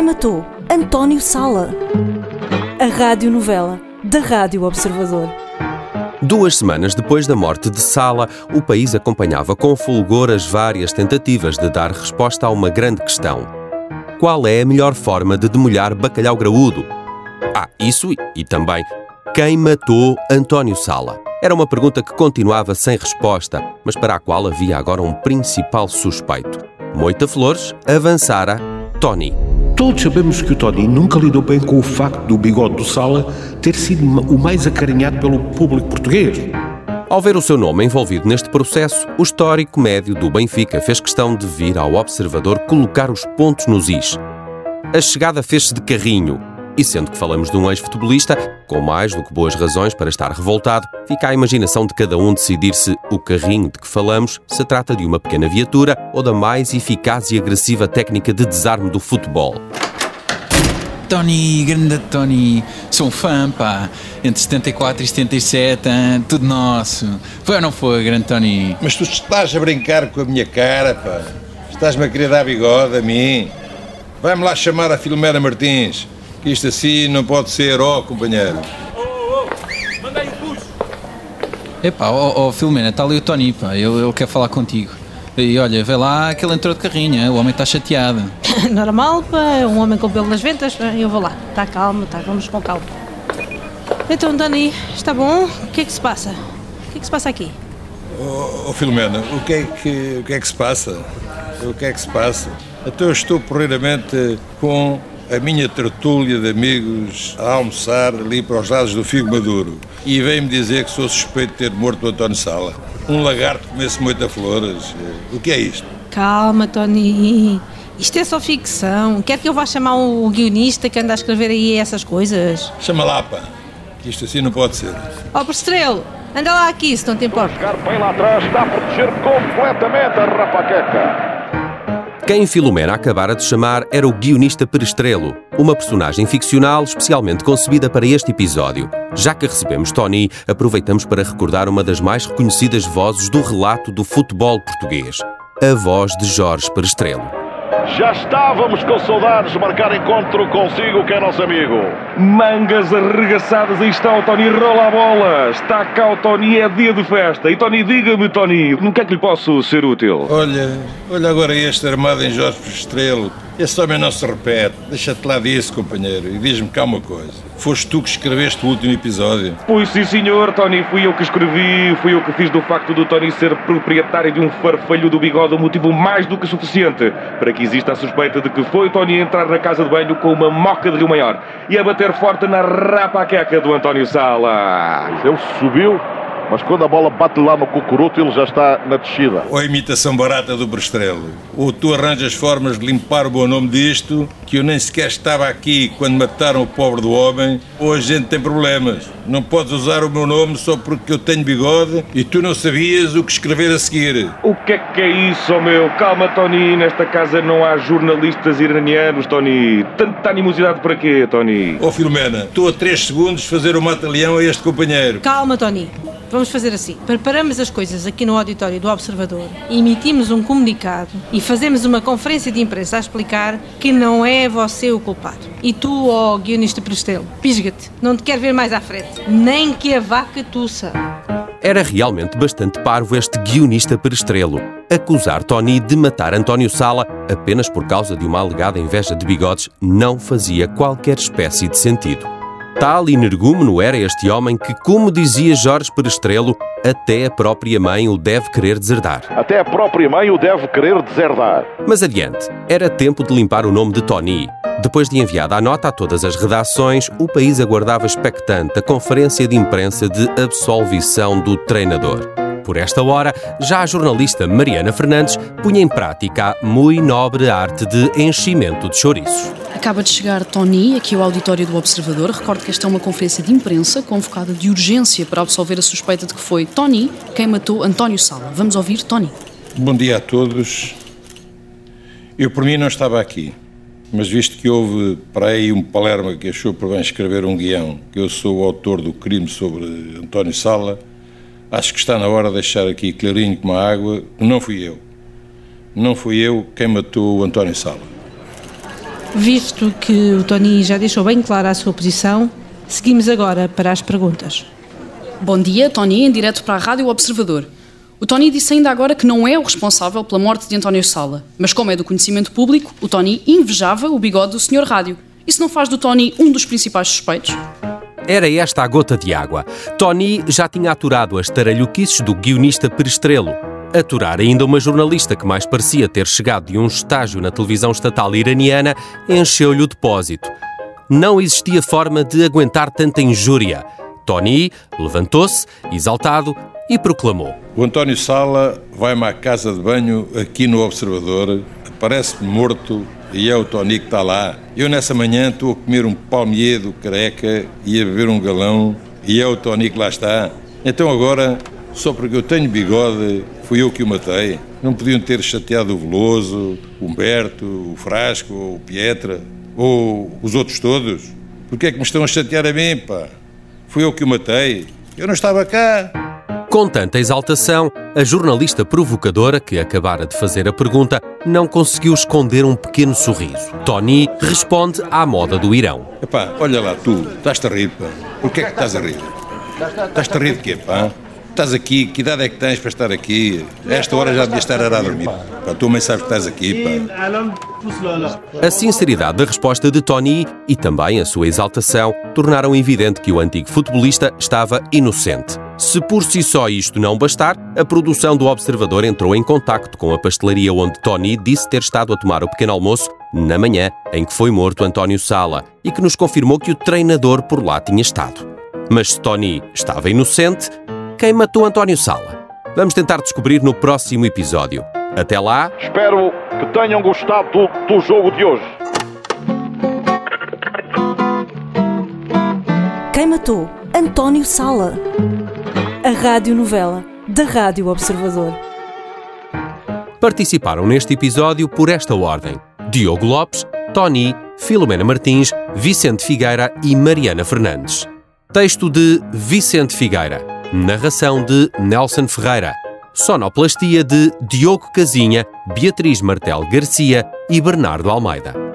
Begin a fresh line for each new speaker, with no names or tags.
Quem matou António Sala? A radionovela da Rádio Observador.
Duas semanas depois da morte de Sala, o país acompanhava com fulgor as várias tentativas de dar resposta a uma grande questão. Qual é a melhor forma de demolhar bacalhau graúdo? Ah, isso e também quem matou António Sala? Era uma pergunta que continuava sem resposta, mas para a qual havia agora um principal suspeito. Moita Flores avançara Tony.
Todos sabemos que o Tony nunca lidou bem com o facto do bigode do Sala ter sido o mais acarinhado pelo público português.
Ao ver o seu nome envolvido neste processo, o histórico médio do Benfica fez questão de vir ao observador colocar os pontos nos is. A chegada fez-se de carrinho, e sendo que falamos de um ex-futebolista, com mais do que boas razões para estar revoltado, fica à imaginação de cada um decidir se o carrinho de que falamos se trata de uma pequena viatura ou da mais eficaz e agressiva técnica de desarme do futebol.
Tony, grande Tony, sou um fã, pá. Entre 74 e 77, hein? tudo nosso. Foi ou não foi, grande Tony?
Mas tu estás a brincar com a minha cara, pá. Estás-me a querer dar bigode a mim. Vai-me lá chamar a Filomena Martins, isto assim não pode ser, ó, oh, companheiro.
Epá, ó oh, oh, Filomena, está ali o Tony, pá. Ele, ele quer falar contigo. E olha, vê lá que ele entrou de carrinha, o homem está chateado.
Normal, pá, um homem com pelo nas ventas, eu vou lá. Está calmo, tá, vamos com calma. Então, Dani, está bom? O que é que se passa? O que é que se passa aqui?
Oh, oh Filomena, o que, é que, o que é que se passa? O que é que se passa? Então eu estou porreiramente com a minha tertúlia de amigos a almoçar ali para os lados do Figo Maduro e vem-me dizer que sou suspeito de ter morto o António Sala. Um lagarto comesse muita flores. O que é isto?
Calma, Tony. Isto é só ficção. Quer que eu vá chamar o guionista que anda a escrever aí essas coisas?
Chama lá, pá. Que isto assim não pode ser.
Ó, oh, Estrelo, anda lá aqui, se não te importa.
Chegar bem lá atrás, está a proteger completamente a Rapaqueca.
Quem Filomena acabara de chamar era o guionista Perestrelo, uma personagem ficcional especialmente concebida para este episódio. Já que recebemos Tony, aproveitamos para recordar uma das mais reconhecidas vozes do relato do futebol português, a voz de Jorge Perestrelo.
Já estávamos com saudades de marcar encontro consigo, que é nosso amigo.
Mangas arregaçadas, aí está o Tony, rola a bola. Está cá o Tony, é dia de festa. E Tony, diga-me, Tony, no que é que lhe posso ser útil?
Olha, olha agora este armado em Jorge Estrelo. Esse homem não se repete. Deixa-te lá disso, companheiro, e diz-me cá uma coisa. Foste tu que escreveste o último episódio?
Pois sim, senhor, Tony. Fui eu que escrevi. Fui eu que fiz do facto do Tony ser proprietário de um farfalho do bigode um motivo mais do que suficiente para que exista a suspeita de que foi Tony entrar na casa de banho com uma moca de Rio Maior e a bater forte na rapaqueca do António Sala.
Ele subiu mas quando a bola bate lá no cucuruto, ele já está na descida.
Ou a imitação barata do Brestrelo. Ou tu arranjas formas de limpar o bom nome disto, que eu nem sequer estava aqui quando mataram o pobre do homem, ou a gente tem problemas. Não podes usar o meu nome só porque eu tenho bigode e tu não sabias o que escrever a seguir.
O que é que é isso, oh meu? Calma, Tony. Nesta casa não há jornalistas iranianos, Tony. Tanta animosidade para quê, Tony?
Oh, Filomena, estou a 3 segundos fazer o mata-leão a este companheiro.
Calma, Tony. Vamos fazer assim: preparamos as coisas aqui no auditório do Observador, emitimos um comunicado e fazemos uma conferência de imprensa a explicar que não é você o culpado. E tu, ó oh, guionista Prestelo, pisga-te, não te quero ver mais à frente, nem que a vaca tussa.
Era realmente bastante parvo este guionista perestrelo. Acusar Tony de matar António Sala apenas por causa de uma alegada inveja de bigodes não fazia qualquer espécie de sentido. Tal energúmeno era este homem que, como dizia Jorge Perestrelo, até a própria mãe o deve querer deserdar.
Até a própria mãe o deve querer deserdar.
Mas adiante, era tempo de limpar o nome de Tony. Depois de enviada a nota a todas as redações, o país aguardava expectante a conferência de imprensa de absolvição do treinador. Por esta hora, já a jornalista Mariana Fernandes punha em prática a muito nobre arte de enchimento de chouriços.
Acaba de chegar Tony aqui ao auditório do Observador. Recordo que esta é uma conferência de imprensa convocada de urgência para absolver a suspeita de que foi Tony quem matou António Sala. Vamos ouvir Tony.
Bom dia a todos. Eu, por mim, não estava aqui, mas visto que houve para aí um palerma que achou por bem escrever um guião que eu sou o autor do crime sobre António Sala, acho que está na hora de deixar aqui clarinho como a água, não fui eu. Não fui eu quem matou o António Sala.
Visto que o Tony já deixou bem clara a sua posição, seguimos agora para as perguntas.
Bom dia, Tony, em direto para a Rádio Observador. O Tony disse ainda agora que não é o responsável pela morte de António Sala, mas como é do conhecimento público, o Tony invejava o bigode do Sr. Rádio. Isso não faz do Tony um dos principais suspeitos?
Era esta a gota de água. Tony já tinha aturado as taralhoquices do guionista Perestrelo. Aturar ainda uma jornalista que mais parecia ter chegado de um estágio na televisão estatal iraniana encheu-lhe o depósito. Não existia forma de aguentar tanta injúria. Tony levantou-se, exaltado, e proclamou:
O António Sala vai-me à casa de banho aqui no Observador, parece-me morto e é o Tony que está lá. Eu nessa manhã estou a comer um palmiedo careca e a beber um galão e é o Tony que lá está. Então agora, só porque eu tenho bigode, fui eu que o matei. Não podiam ter chateado o Veloso, o Humberto, o Frasco, o Pietra ou os outros todos. Porquê é que me estão a chatear a mim, pá? Fui eu que o matei. Eu não estava cá.
Com tanta exaltação, a jornalista provocadora que acabara de fazer a pergunta não conseguiu esconder um pequeno sorriso. Tony responde à moda do Irão.
Epá, olha lá tu, estás-te a rir, pá. Por que é que estás a rir? Estás-te a rir de quê, pá? Estás aqui, que idade é que tens para estar aqui? A esta hora já devias estar a dormir. Pá, tu também sabes que estás aqui, pá.
A sinceridade da resposta de Tony e também a sua exaltação tornaram evidente que o antigo futebolista estava inocente. Se por si só isto não bastar, a produção do Observador entrou em contacto com a pastelaria onde Tony disse ter estado a tomar o pequeno almoço na manhã em que foi morto António Sala e que nos confirmou que o treinador por lá tinha estado. Mas se Tony estava inocente, quem matou António Sala? Vamos tentar descobrir no próximo episódio. Até lá.
Espero que tenham gostado do, do jogo de hoje.
Quem matou António Sala? A radionovela da Rádio Observador.
Participaram neste episódio por esta ordem: Diogo Lopes, Tony, Filomena Martins, Vicente Figueira e Mariana Fernandes. Texto de Vicente Figueira. Narração de Nelson Ferreira. Sonoplastia de Diogo Casinha, Beatriz Martel Garcia e Bernardo Almeida.